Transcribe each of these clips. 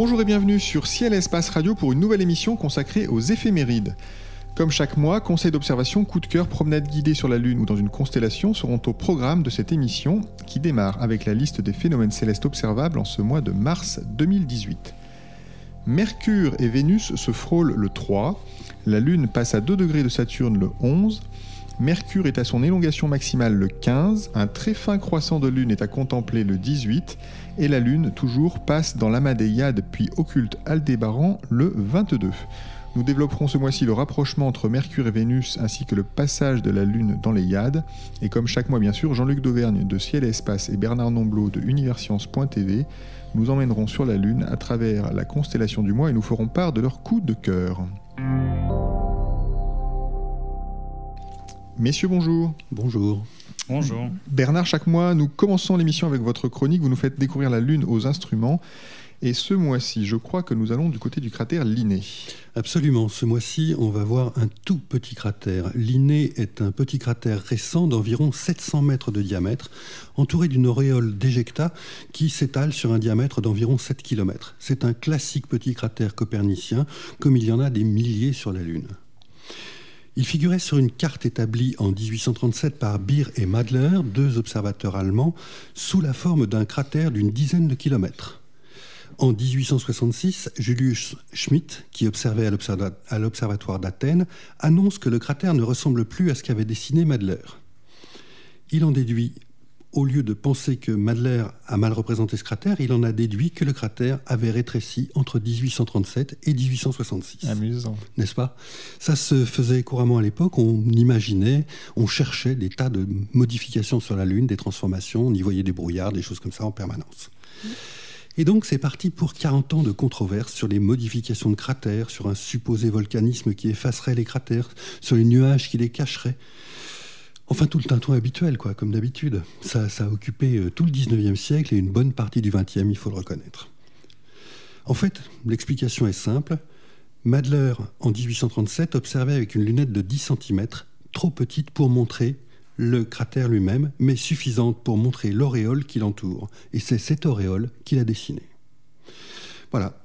Bonjour et bienvenue sur Ciel et Espace Radio pour une nouvelle émission consacrée aux éphémérides. Comme chaque mois, conseils d'observation, coup de cœur, promenade guidée sur la Lune ou dans une constellation seront au programme de cette émission qui démarre avec la liste des phénomènes célestes observables en ce mois de mars 2018. Mercure et Vénus se frôlent le 3, la Lune passe à 2 degrés de Saturne le 11, Mercure est à son élongation maximale le 15, un très fin croissant de Lune est à contempler le 18, et la Lune, toujours, passe dans l'amas des Yades puis occulte Aldébaran le 22. Nous développerons ce mois-ci le rapprochement entre Mercure et Vénus ainsi que le passage de la Lune dans les Yades. Et comme chaque mois, bien sûr, Jean-Luc Dauvergne de Ciel et Espace et Bernard Nomblot de Universcience.tv nous emmèneront sur la Lune à travers la constellation du mois et nous ferons part de leur coup de cœur. Messieurs, bonjour. Bonjour. Bonjour. Bernard, chaque mois, nous commençons l'émission avec votre chronique. Vous nous faites découvrir la Lune aux instruments. Et ce mois-ci, je crois que nous allons du côté du cratère Linné. Absolument. Ce mois-ci, on va voir un tout petit cratère. Linné est un petit cratère récent d'environ 700 mètres de diamètre, entouré d'une auréole d'éjecta qui s'étale sur un diamètre d'environ 7 km. C'est un classique petit cratère copernicien, comme il y en a des milliers sur la Lune. Il figurait sur une carte établie en 1837 par Beer et Madler, deux observateurs allemands, sous la forme d'un cratère d'une dizaine de kilomètres. En 1866, Julius Schmidt, qui observait à l'observatoire d'Athènes, annonce que le cratère ne ressemble plus à ce qu'avait dessiné Madler. Il en déduit au lieu de penser que Madler a mal représenté ce cratère, il en a déduit que le cratère avait rétréci entre 1837 et 1866. Amusant. N'est-ce pas? Ça se faisait couramment à l'époque. On imaginait, on cherchait des tas de modifications sur la Lune, des transformations, on y voyait des brouillards, des choses comme ça en permanence. Et donc c'est parti pour 40 ans de controverses sur les modifications de cratères, sur un supposé volcanisme qui effacerait les cratères, sur les nuages qui les cacheraient. Enfin, tout le tintouin habituel, quoi, comme d'habitude. Ça, a occupé euh, tout le 19e siècle et une bonne partie du 20e, il faut le reconnaître. En fait, l'explication est simple. Madler, en 1837, observait avec une lunette de 10 cm, trop petite pour montrer le cratère lui-même, mais suffisante pour montrer l'auréole qui l'entoure. Et c'est cette auréole qu'il a dessinée. Voilà.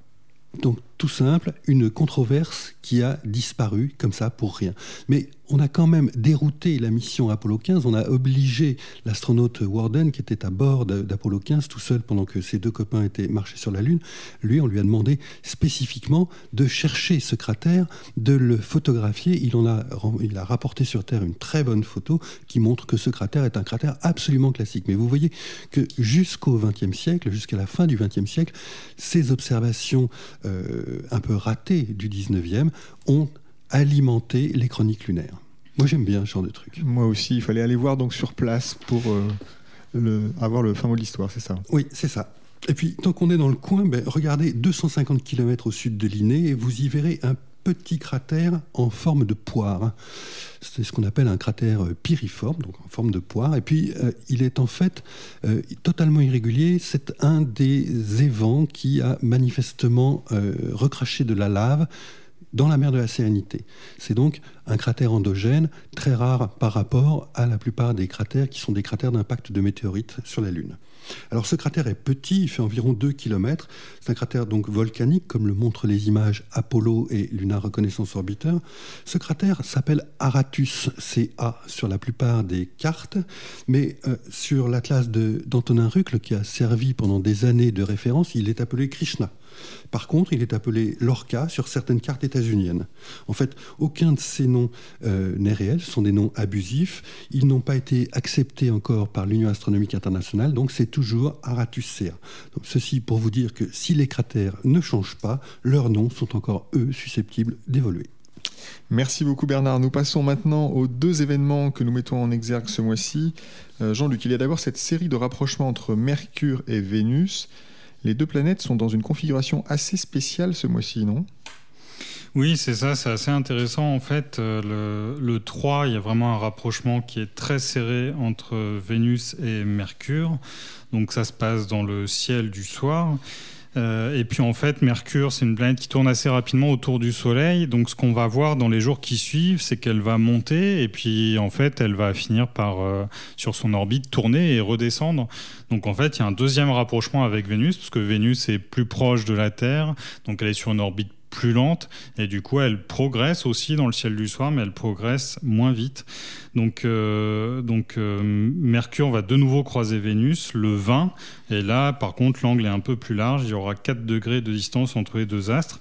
Donc, tout simple, une controverse qui a disparu comme ça pour rien. Mais on a quand même dérouté la mission Apollo 15, on a obligé l'astronaute Warden, qui était à bord d'Apollo 15 tout seul pendant que ses deux copains étaient marchés sur la Lune, lui, on lui a demandé spécifiquement de chercher ce cratère, de le photographier. Il, en a, il a rapporté sur Terre une très bonne photo qui montre que ce cratère est un cratère absolument classique. Mais vous voyez que jusqu'au XXe siècle, jusqu'à la fin du XXe siècle, ces observations euh, un peu ratées du XIXe ont alimenté les chroniques lunaires. Moi, j'aime bien ce genre de truc. Moi aussi, il fallait aller voir donc sur place pour euh, le, avoir le fin mot de l'histoire, c'est ça? Oui, c'est ça. Et puis, tant qu'on est dans le coin, ben, regardez 250 km au sud de Linné et vous y verrez un petit cratère en forme de poire. C'est ce qu'on appelle un cratère euh, piriforme, donc en forme de poire. Et puis, euh, il est en fait totalement irrégulier. C'est un des évents qui a manifestement recraché de la lave dans la mer de la Sérénité. C'est donc un cratère endogène très rare par rapport à la plupart des cratères qui sont des cratères d'impact de météorites sur la Lune. Alors ce cratère est petit, il fait environ 2 km. C'est un cratère donc volcanique, comme le montrent les images Apollo et Lunar Reconnaissance Orbiter. Ce cratère s'appelle Aratus, c'est A sur la plupart des cartes, mais euh, sur l'atlas d'Antonin Rucle, qui a servi pendant des années de référence, il est appelé Krishna. Par contre, il est appelé Lorca sur certaines cartes états-uniennes. En fait, aucun de ces noms euh, n'est réel, ce sont des noms abusifs. Ils n'ont pas été acceptés encore par l'Union astronomique internationale, donc c'est toujours Aratus Cea. Donc, ceci pour vous dire que si les cratères ne changent pas, leurs noms sont encore, eux, susceptibles d'évoluer. Merci beaucoup Bernard. Nous passons maintenant aux deux événements que nous mettons en exergue ce mois-ci. Euh, Jean-Luc, il y a d'abord cette série de rapprochements entre Mercure et Vénus. Les deux planètes sont dans une configuration assez spéciale ce mois-ci, non? Oui, c'est ça, c'est assez intéressant. En fait, euh, le, le, 3, il y a vraiment un rapprochement qui est très serré entre Vénus et Mercure. Donc ça se passe dans le ciel du soir. Euh, et puis en fait, Mercure, c'est une planète qui tourne assez rapidement autour du Soleil. Donc ce qu'on va voir dans les jours qui suivent, c'est qu'elle va monter et puis en fait, elle va finir par, euh, sur son orbite, tourner et redescendre. Donc en fait, il y a un deuxième rapprochement avec Vénus, parce que Vénus est plus proche de la Terre, donc elle est sur une orbite plus lente. Et du coup elle progresse aussi dans le ciel du soir mais elle progresse moins vite. Donc, euh, euh, Mercure va de nouveau croiser Vénus le 20 et là par contre l'angle est un peu plus large. Il y aura 4 degrés de distance entre les deux astres.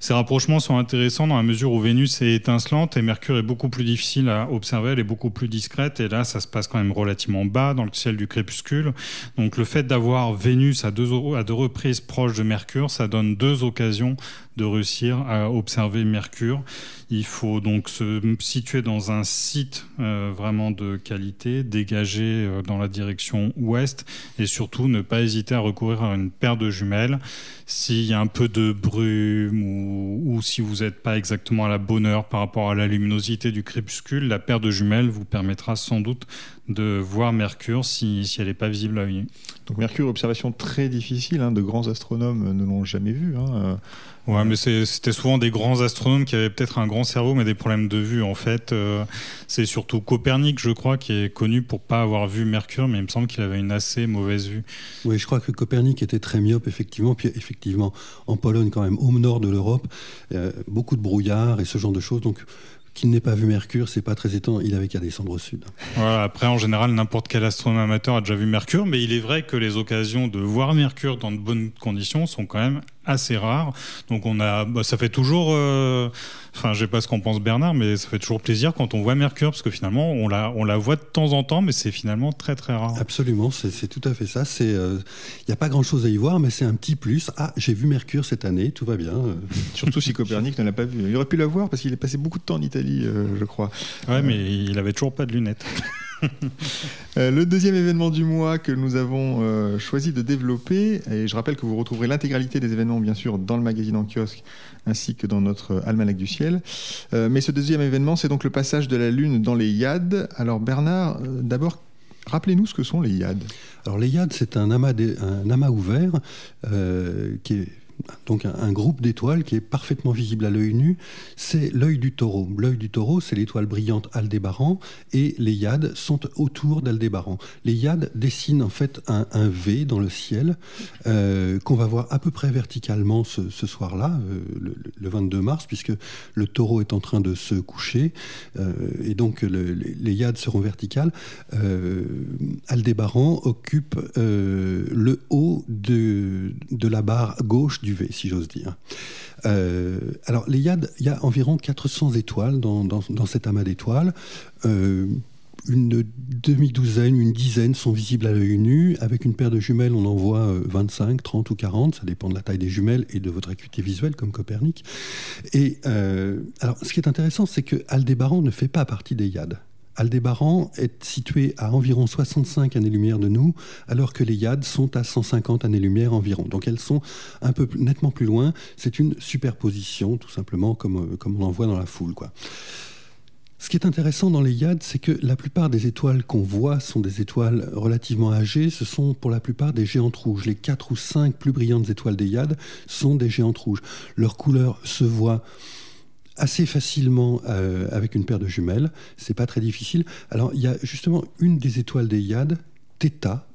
Ces rapprochements sont intéressants dans la mesure où Vénus est étincelante et Mercure est beaucoup plus difficile à observer. Elle est beaucoup plus discrète. Et là ça se passe quand même relativement bas dans le ciel du crépuscule. Donc le fait d'avoir Vénus à deux, à deux reprises proche de Mercure ça donne deux occasions de réussir à observer Mercure. Il faut donc se situer dans un site euh, vraiment de qualité, dégagé euh, dans la direction ouest et surtout ne pas hésiter à recourir à une paire de jumelles. S'il y a un peu de brume ou, si vous n'êtes pas exactement à la bonne heure par rapport à la luminosité du crépuscule, la paire de jumelles vous permettra sans doute de voir Mercure si, si elle n'est pas visible à l'œil Donc Mercure, observation très difficile, hein, de grands astronomes ne l'ont jamais vu. Hein. Ouais, mais c'était souvent des grands astronomes qui avaient peut-être un grand cerveau, mais des problèmes de vue. En fait, euh, c'est surtout Copernic, je crois, qui est connu pour pas avoir vu Mercure, mais il me semble qu'il avait une assez mauvaise vue. Oui, je crois que Copernic était très myope, effectivement. Puis, effectivement, en Pologne, quand même, au nord de l'Europe, euh, beaucoup de brouillard et ce genre de choses. Donc, qu'il n'ait pas vu Mercure, c'est pas très étonnant, il avait qu'à descendre au sud. Voilà, après, en général, n'importe quel astronome amateur a déjà vu Mercure, mais il est vrai que les occasions de voir Mercure dans de bonnes conditions sont quand même assez rare. Donc on a, bah, ça fait toujours, euh, enfin je sais pas ce qu'en pense Bernard, mais ça fait toujours plaisir quand on voit Mercure parce que finalement on la, on la voit de temps en temps, mais c'est finalement très très rare. Absolument, c'est tout à fait ça. C'est, il euh, n'y a pas grand chose à y voir, mais c'est un petit plus. Ah, j'ai vu Mercure cette année, tout va bien. Surtout si Copernic ne l'a pas vu. Il aurait pu la voir parce qu'il est passé beaucoup de temps en Italie, euh, je crois. Ouais, mais il avait toujours pas de lunettes. Euh, le deuxième événement du mois que nous avons euh, choisi de développer, et je rappelle que vous retrouverez l'intégralité des événements bien sûr dans le magazine en kiosque ainsi que dans notre almanach du ciel. Euh, mais ce deuxième événement, c'est donc le passage de la Lune dans les Yad. Alors Bernard, d'abord, rappelez-nous ce que sont les Yad. Alors les Yad, c'est un amas ouvert qui est donc un, groupe d'étoiles qui est parfaitement visible à l'œil nu, c'est l'œil du taureau. L'œil du taureau, c'est l'étoile brillante Aldébaran, et les Yad sont autour d'Aldébaran. Les Yad dessinent en fait un, V dans le ciel, euh, qu'on va voir à peu près verticalement ce, soir-là, euh, le, 22 mars, puisque le taureau est en train de se coucher, euh, et donc les, Yad seront verticales. Aldébaran occupe le haut de, de la barre gauche du V, si j'ose dire. Euh, alors, les Yad, il y a environ 400 étoiles dans, cet amas d'étoiles. Euh, une demi-douzaine, une dizaine sont visibles à l'œil nu. Avec une paire de jumelles, on en voit 25, euh, 30 ou 40. Ça dépend de la taille des jumelles et de votre acuité visuelle, comme Copernic. Et alors, ce qui est intéressant, c'est que Aldébaran ne fait pas partie des Yad. Aldébaran est situé à environ 65 années-lumière de nous, alors que les Yad sont à 150 années-lumière environ. Donc elles sont un peu nettement plus loin. C'est une superposition, tout simplement, comme, euh, on en voit dans la foule. Ce qui est intéressant dans les Yad, c'est que la plupart des étoiles qu'on voit sont des étoiles relativement âgées. Ce sont pour la plupart des géantes rouges. Les 4 ou 5 plus brillantes étoiles des Yad sont des géantes rouges. Leur couleur se voit assez facilement euh, avec une paire de jumelles. C'est pas très difficile. Alors, il y a justement une des étoiles Yad, Theta,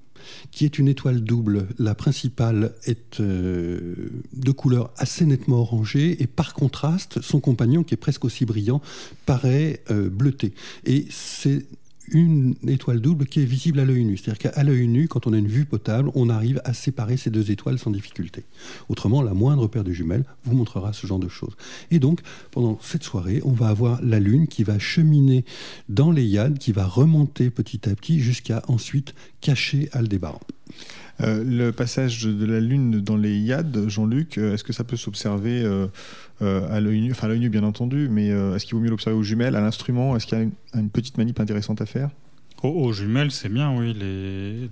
qui est une étoile double. La principale est euh, de couleur assez nettement orangée et par contraste, son compagnon, qui est presque aussi brillant, paraît euh, bleuté. Et c'est une étoile double qui est visible à l'œil nu. C'est-à-dire qu'à l'œil nu, quand on a une vue potable, on arrive à séparer ces deux étoiles sans difficulté. Autrement, la moindre paire de jumelles vous montrera ce genre de choses. Et donc, pendant cette soirée, on va avoir la Lune qui va cheminer dans les Yad, qui va remonter petit à petit jusqu'à ensuite cacher Aldébaran. Le passage de la Lune dans les Yad, Jean-Luc, est-ce que ça peut s'observer à l'œil nu, enfin à l'œil nu bien entendu, mais est-ce qu'il vaut mieux l'observer aux jumelles, à l'instrument? Est-ce qu'il y a une, petite manip intéressante à faire? Aux, jumelles, c'est bien, oui. Les,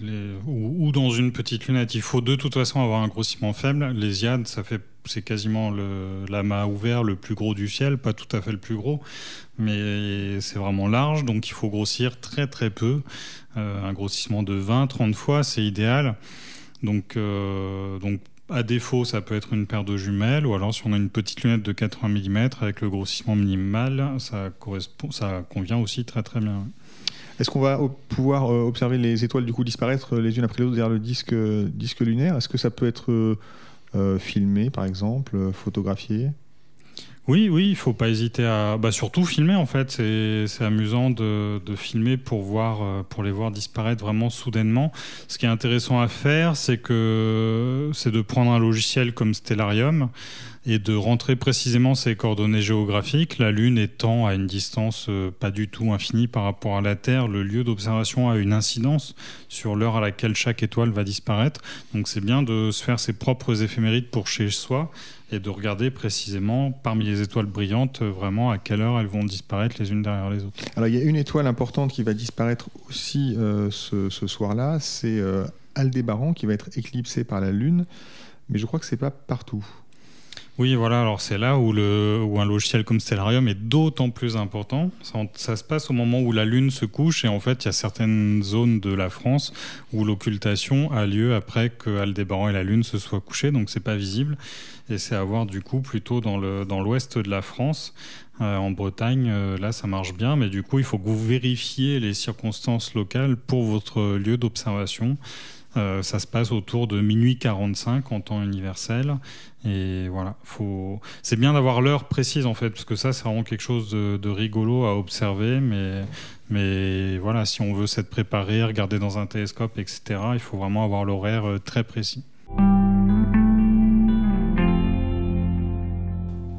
ou, dans une petite lunette. Il faut de toute façon avoir un grossissement faible. Les Yad, ça fait, c'est quasiment l'amas ouvert le plus gros du ciel, pas tout à fait le plus gros, mais c'est vraiment large, donc il faut grossir très très peu. Euh, un grossissement de 20-30 fois, c'est idéal. Donc, euh, donc à défaut, ça peut être une paire de jumelles, ou alors si on a une petite lunette de 80 mm avec le grossissement minimal, ça, correspond, ça convient aussi très très bien. Est-ce qu'on va pouvoir euh, observer les étoiles du coup disparaître les unes après les autres derrière le disque, disque lunaire? Est-ce que ça peut être euh, filmé par exemple, photographié oui, oui, il faut pas hésiter à, bah, surtout filmer en fait. C'est amusant de, de, filmer pour voir, pour les voir disparaître vraiment soudainement. Ce qui est intéressant à faire, c'est de prendre un logiciel comme Stellarium et de rentrer précisément ces coordonnées géographiques, la Lune étant à une distance euh, pas du tout infinie par rapport à la Terre, le lieu d'observation a une incidence sur l'heure à laquelle chaque étoile va disparaître. Donc c'est bien de se faire ses propres éphémérides pour chez soi et de regarder précisément parmi les étoiles brillantes euh, vraiment à quelle heure elles vont disparaître les unes derrière les autres. Alors il y a une étoile importante qui va disparaître aussi euh, ce, soir-là, c'est Aldébaran qui va être éclipsé par la Lune, mais je crois que c'est pas partout. Oui, voilà, alors c'est là où, le, un logiciel comme Stellarium est d'autant plus important. Ça, se passe au moment où la Lune se couche et en fait, il y a certaines zones de la France où l'occultation a lieu après que Aldébaran et la Lune se soient couchés, donc c'est pas visible. Et c'est à voir du coup plutôt dans l'ouest de la France. Euh, en Bretagne, euh, là, ça marche bien, mais du coup, il faut que vous vérifiez les circonstances locales pour votre lieu d'observation. Euh, ça se passe autour de minuit 45 en temps universel. Et voilà, faut... c'est bien d'avoir l'heure précise en fait, parce que ça, c'est vraiment quelque chose de, rigolo à observer. Mais, voilà, si on veut s'être préparé, regarder dans un télescope, etc., il faut vraiment avoir l'horaire euh, très précis.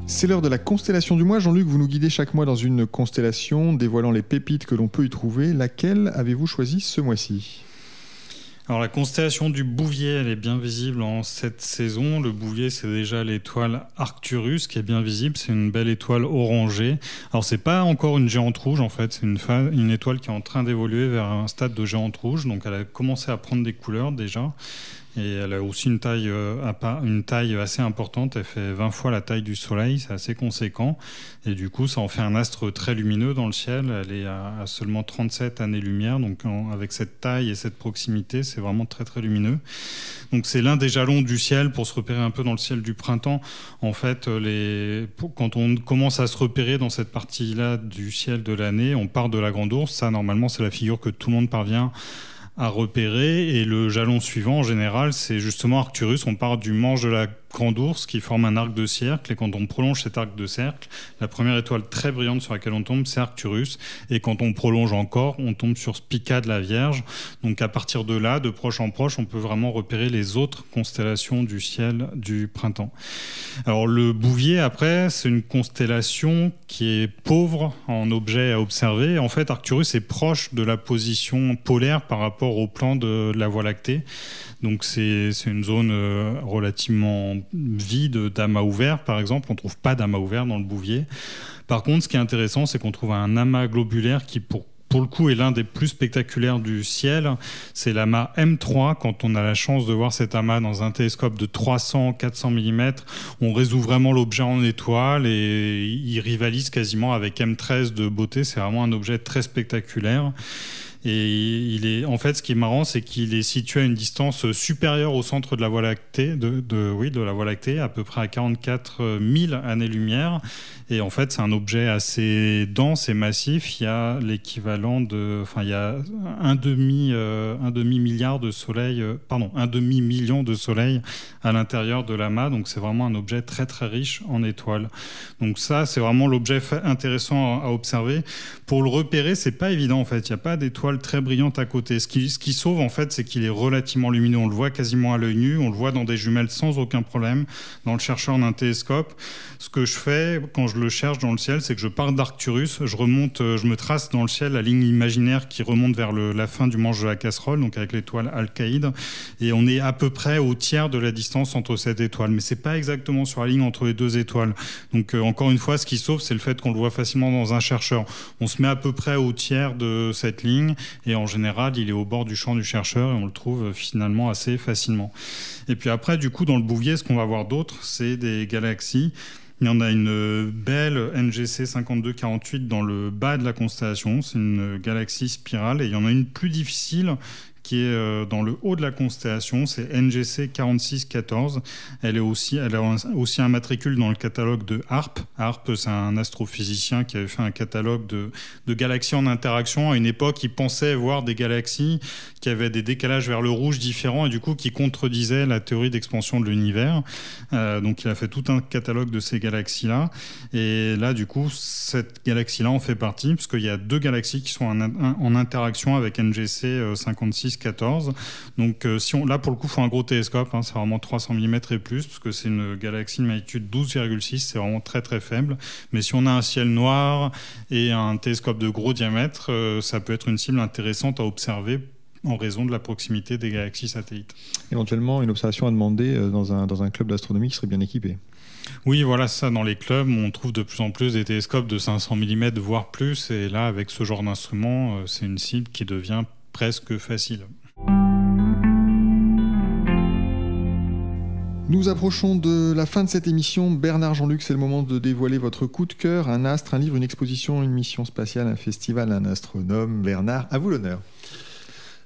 C'est l'heure de la constellation du mois. Jean-Luc, vous nous guidez chaque mois dans une constellation, dévoilant les pépites que l'on peut y trouver. Laquelle avez-vous choisi ce mois-ci? Alors la constellation du Bouvier, elle est bien visible en cette saison. Le Bouvier, c'est déjà l'étoile Arcturus qui est bien visible. C'est une belle étoile orangée. Alors c'est pas encore une géante rouge en fait. C'est une, une étoile qui est en train d'évoluer vers un stade de géante rouge. Donc elle a commencé à prendre des couleurs déjà. Et elle a aussi une taille, euh, assez importante. Elle fait 20 fois la taille du Soleil. C'est assez conséquent. Et du coup, ça en fait un astre très lumineux dans le ciel. Elle est à, seulement 37 années-lumière. Donc, avec cette taille et cette proximité, c'est vraiment très, très lumineux. Donc, c'est l'un des jalons du ciel pour se repérer un peu dans le ciel du printemps. En fait, quand on commence à se repérer dans cette partie-là du ciel de l'année, on part de la Grande Ourse. Ça, normalement, c'est la figure que tout le monde parvient à repérer. Et le jalon suivant, en général, c'est justement Arcturus. On part du manche de la Ourse qui forme un arc de cercle. Et quand on prolonge cet arc de cercle, la première étoile très brillante sur laquelle on tombe, c'est Arcturus. Et quand on prolonge encore, on tombe sur Spica de la Vierge. Donc à partir de là, de proche en proche, on peut vraiment repérer les autres constellations du ciel du printemps. Alors le Bouvier, après, c'est une constellation qui est pauvre en objets à observer. En fait, Arcturus est proche de la position polaire par rapport au plan de la Voie lactée. Donc c'est une zone euh, relativement vide d'amas ouverts, par exemple. On ne trouve pas d'amas ouverts dans le Bouvier. Par contre, ce qui est intéressant, c'est qu'on trouve un amas globulaire qui, pour pour le coup, est l'un des plus spectaculaires du ciel. C'est l'amas M3. Quand on a la chance de voir cet amas dans un télescope de 300-400 mm, on résout vraiment l'objet en étoile et il rivalise quasiment avec M13 de beauté. C'est vraiment un objet très spectaculaire. Et il est, en fait, ce qui est marrant, c'est qu'il est situé à une distance supérieure au centre de la Voie lactée, de, oui, de la Voie lactée, à peu près à 44 000 années-lumière. Et en fait, c'est un objet assez dense et massif. Il y a l'équivalent de, enfin, il y a un demi, euh, un demi milliard de soleils, euh, pardon, un demi million de soleils à l'intérieur de l'amas. Donc, c'est vraiment un objet très très riche en étoiles. Donc ça, c'est vraiment l'objet intéressant à, observer. Pour le repérer, c'est pas évident en fait. Il n'y a pas d'étoiles très brillante à côté. Ce qui, ce sauve, en fait, c'est qu'il est relativement lumineux. On le voit quasiment à l'œil nu. On le voit dans des jumelles sans aucun problème. Dans le chercheur d'un télescope, ce que je fais quand je le cherche dans le ciel, c'est que je pars d'Arcturus, je remonte, je me trace dans le ciel la ligne imaginaire qui remonte vers la fin du manche de la casserole, donc avec l'étoile Alcaïde, et on est à peu près au tiers de la distance entre cette étoile. Mais c'est pas exactement sur la ligne entre les deux étoiles. Donc euh, encore une fois, ce qui sauve, c'est le fait qu'on le voit facilement dans un chercheur. On se met à peu près au tiers de cette ligne et en général, il est au bord du champ du chercheur et on le trouve finalement assez facilement. Et puis après, du coup, dans le Bouvier, ce qu'on va voir d'autre, c'est des galaxies. Il y en a une belle NGC 5248 dans le bas de la constellation. C'est une galaxie spirale. Et il y en a une plus difficile qui est euh, dans le haut de la constellation, c'est NGC 4614. Elle, est aussi, elle a aussi un matricule dans le catalogue de HARP. HARP, c'est un astrophysicien qui avait fait un catalogue de, galaxies en interaction. À une époque, il pensait voir des galaxies qui avaient des décalages vers le rouge différents et du coup qui contredisaient la théorie d'expansion de l'univers. Euh, donc il a fait tout un catalogue de ces galaxies-là. Et là, du coup, cette galaxie-là en fait partie, puisqu'il y a deux galaxies qui sont en, en interaction avec NGC 56 14. Donc euh, si on, là, pour le coup, il faut un gros télescope. Hein, c'est vraiment 300 mm et plus, parce que c'est une galaxie de magnitude 12,6. C'est vraiment très très faible. Mais si on a un ciel noir et un télescope de gros diamètre, euh, ça peut être une cible intéressante à observer en raison de la proximité des galaxies satellites. Éventuellement, une observation à demander euh, dans un, dans un club d'astronomie qui serait bien équipé. Oui, voilà, ça, dans les clubs, on trouve de plus en plus des télescopes de 500 mm, voire plus. Et là, avec ce genre d'instrument, c'est une cible qui devient presque facile. Nous approchons de la fin de cette émission. Bernard Jean-Luc, c'est le moment de dévoiler votre coup de cœur, un astre, un livre, une exposition, une mission spatiale, un festival, un astronome. Bernard, à vous l'honneur.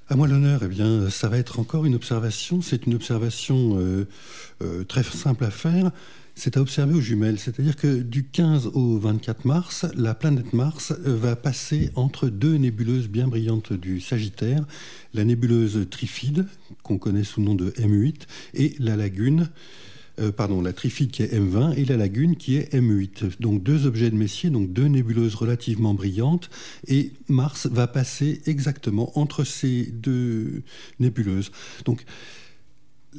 À moi l'honneur, eh bien, ça va être encore une observation. C'est une observation euh, euh, très simple à faire c'est à observer aux jumelles. C'est-à-dire que du 15 au 24 mars, la planète Mars euh, va passer entre deux nébuleuses bien brillantes du Sagittaire, la nébuleuse Trifide, qu'on connaît sous le nom de M8, et la lagune, euh, pardon, la Trifide qui est M20 et la lagune qui est M8. Donc deux objets de Messier, donc deux nébuleuses relativement brillantes, et Mars va passer exactement entre ces deux nébuleuses. Donc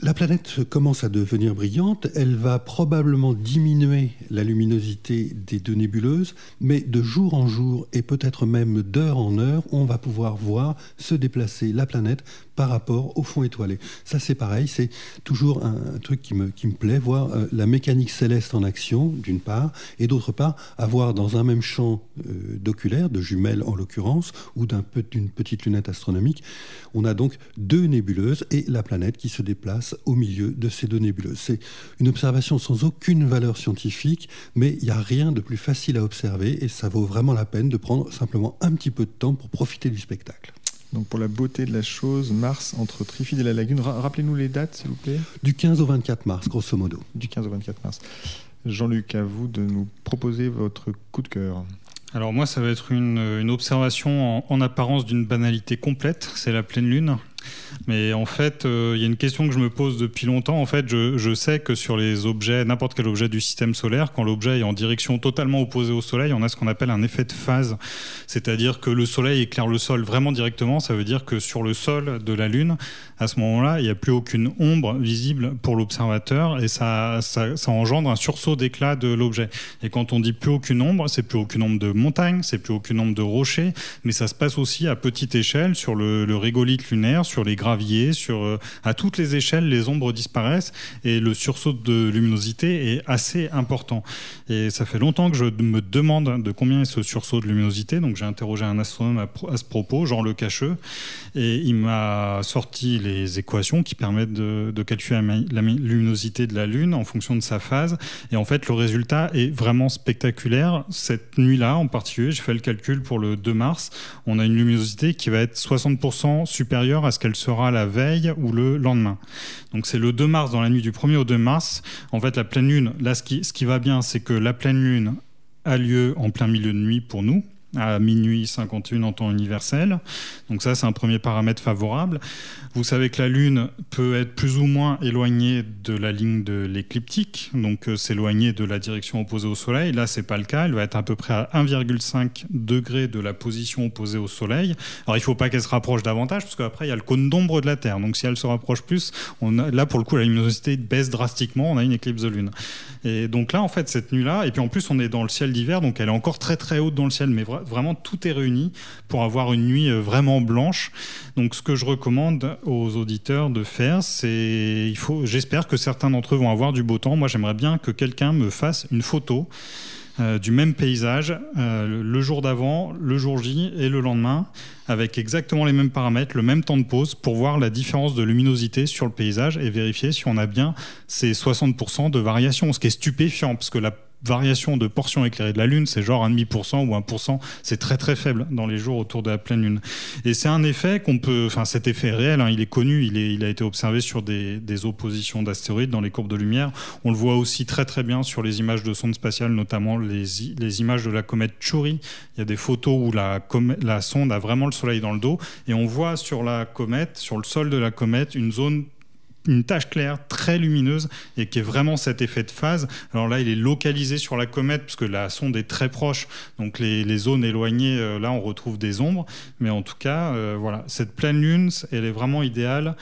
la planète commence à devenir brillante, elle va probablement diminuer la luminosité des deux nébuleuses, mais de jour en jour et peut-être même d'heure en heure, on va pouvoir voir se déplacer la planète par rapport au fond étoilé. Ça c'est pareil, c'est toujours un, truc qui me, qui me plaît, voir euh, la mécanique céleste en action, d'une part, et d'autre part, avoir dans un même champ euh, d'oculaire, de jumelles en l'occurrence, ou d'une petite lunette astronomique, on a donc deux nébuleuses et la planète qui se déplace au milieu de ces deux nébuleuses. C'est une observation sans aucune valeur scientifique, mais il n'y a rien de plus facile à observer et ça vaut vraiment la peine de prendre simplement un petit peu de temps pour profiter du spectacle. Donc pour la beauté de la chose, mars entre Trifide et la Lagune. Rappelez-nous les dates, s'il vous plaît. Du 15 au 24 mars, grosso modo. Du 15 au 24 mars. Jean-Luc, à vous de nous proposer votre coup de cœur. Alors moi, ça va être une, observation en, en apparence d'une banalité complète. C'est la pleine lune. Mais en fait, euh, il y a une question que je me pose depuis longtemps. En fait, je, sais que sur les objets, n'importe quel objet du système solaire, quand l'objet est en direction totalement opposée au Soleil, on a ce qu'on appelle un effet de phase. C'est-à-dire que le Soleil éclaire le sol vraiment directement. Ça veut dire que sur le sol de la Lune, à ce moment-là, il n'y a plus aucune ombre visible pour l'observateur et ça, ça, engendre un sursaut d'éclat de l'objet. Et quand on dit plus aucune ombre, c'est plus aucune ombre de montagne, c'est plus aucune ombre de rocher, mais ça se passe aussi à petite échelle sur le, le régolithe lunaire, les graviers, sur, euh, à toutes les échelles, les ombres disparaissent et le sursaut de luminosité est assez important. Et ça fait longtemps que je me demande de combien est ce sursaut de luminosité. Donc j'ai interrogé un astronome à, ce propos, Jean Le Cacheux, et il m'a sorti les équations qui permettent de, calculer la, luminosité de la Lune en fonction de sa phase. Et en fait, le résultat est vraiment spectaculaire. Cette nuit-là, en particulier, j'ai fait le calcul pour le 2 mars. On a une luminosité qui va être 60% supérieure à ce qu'elle sera la veille ou le lendemain. Donc c'est le 2 mars, dans la nuit du 1er au 2 mars. En fait, la pleine lune, là, ce qui, ce qui va bien, c'est que la pleine lune a lieu en plein milieu de nuit pour nous, à minuit 51 en temps universel. Donc ça, c'est un premier paramètre favorable. Vous savez que la Lune peut être plus ou moins éloignée de la ligne de l'écliptique, donc euh, s'éloigner de la direction opposée au Soleil. Là, c'est pas le cas. Elle va être à peu près à 1,5 degré de la position opposée au Soleil. Alors, il faut pas qu'elle se rapproche davantage, parce qu'après, il y a le cône d'ombre de la Terre. Donc, si elle se rapproche plus, là, pour le coup, la luminosité baisse drastiquement. On a une éclipse de Lune. Et donc là, en fait, cette nuit-là, et puis en plus, on est dans le ciel d'hiver, donc elle est encore très très haute dans le ciel, mais vraiment tout est réuni pour avoir une nuit euh, vraiment blanche. Donc, ce que je recommande aux auditeurs de faire, c'est, il faut, j'espère que certains d'entre eux vont avoir du beau temps. Moi, j'aimerais bien que quelqu'un me fasse une photo euh, du même paysage euh, le jour d'avant, le jour J et le lendemain, avec exactement les mêmes paramètres, le même temps de pause, pour voir la différence de luminosité sur le paysage et vérifier si on a bien ces 60% de variation, ce qui est stupéfiant, parce que la variation de portion éclairée de la Lune, c'est genre 1,5% ou 1%, c'est très très faible dans les jours autour de la pleine Lune. Et c'est un effet qu'on peut, enfin cet effet est réel, hein, il est connu, il, est, il a été observé sur des, des oppositions d'astéroïdes dans les courbes de lumière. On le voit aussi très très bien sur les images de sondes spatiales, notamment les, les images de la comète Chury. Il y a des photos où la, la sonde a vraiment le Soleil dans le dos et on voit sur la comète, sur le sol de la comète, une zone une tache claire très lumineuse et qui est vraiment cet effet de phase. Alors là, il est localisé sur la comète parce que la sonde est très proche, donc les, zones éloignées, euh, là, on retrouve des ombres. Mais en tout cas, euh, voilà, cette pleine lune, elle est vraiment idéale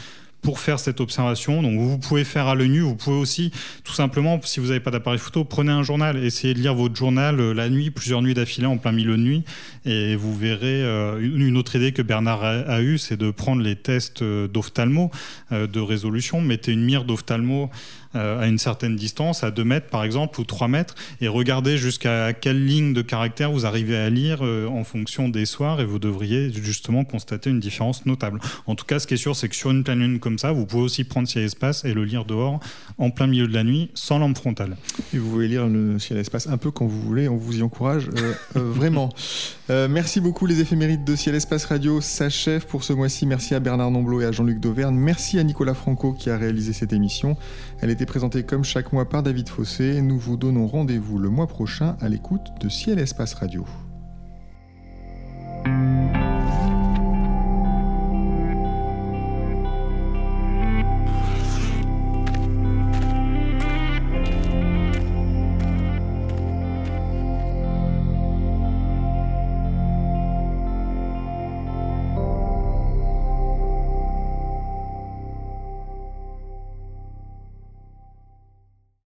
pour faire cette observation. Donc vous pouvez faire à l'œil nu, vous pouvez aussi tout simplement, si vous n'avez pas d'appareil photo, prenez un journal, essayez de lire votre journal euh, la nuit, plusieurs nuits d'affilée en plein milieu de nuit, et vous verrez euh, une autre idée que Bernard a, eue, c'est de prendre les tests euh, d'ophtalmo de résolution, mettez une mire d'ophtalmo euh, à une certaine distance, à 2 mètres par exemple, ou 3 mètres, et regardez jusqu'à quelle ligne de caractère vous arrivez à lire euh, en fonction des soirs, et vous devriez justement constater une différence notable. En tout cas, ce qui est sûr, c'est que sur une pleine lune comme ça, vous pouvez aussi prendre ciel espace et le lire dehors, en plein milieu de la nuit, sans lampe frontale. Et vous pouvez lire le ciel espace un peu quand vous voulez, on vous y encourage euh, vraiment. merci beaucoup, les éphémérides de Ciel Espace Radio s'achèvent pour ce mois-ci. Merci à Bernard Nomblot et à Jean-Luc Dauvergne. Merci à Nicolas Franco qui a réalisé cette émission. Elle était présentée comme chaque mois par David Fossé. Nous vous donnons rendez-vous le mois prochain à l'écoute de Ciel Espace Radio.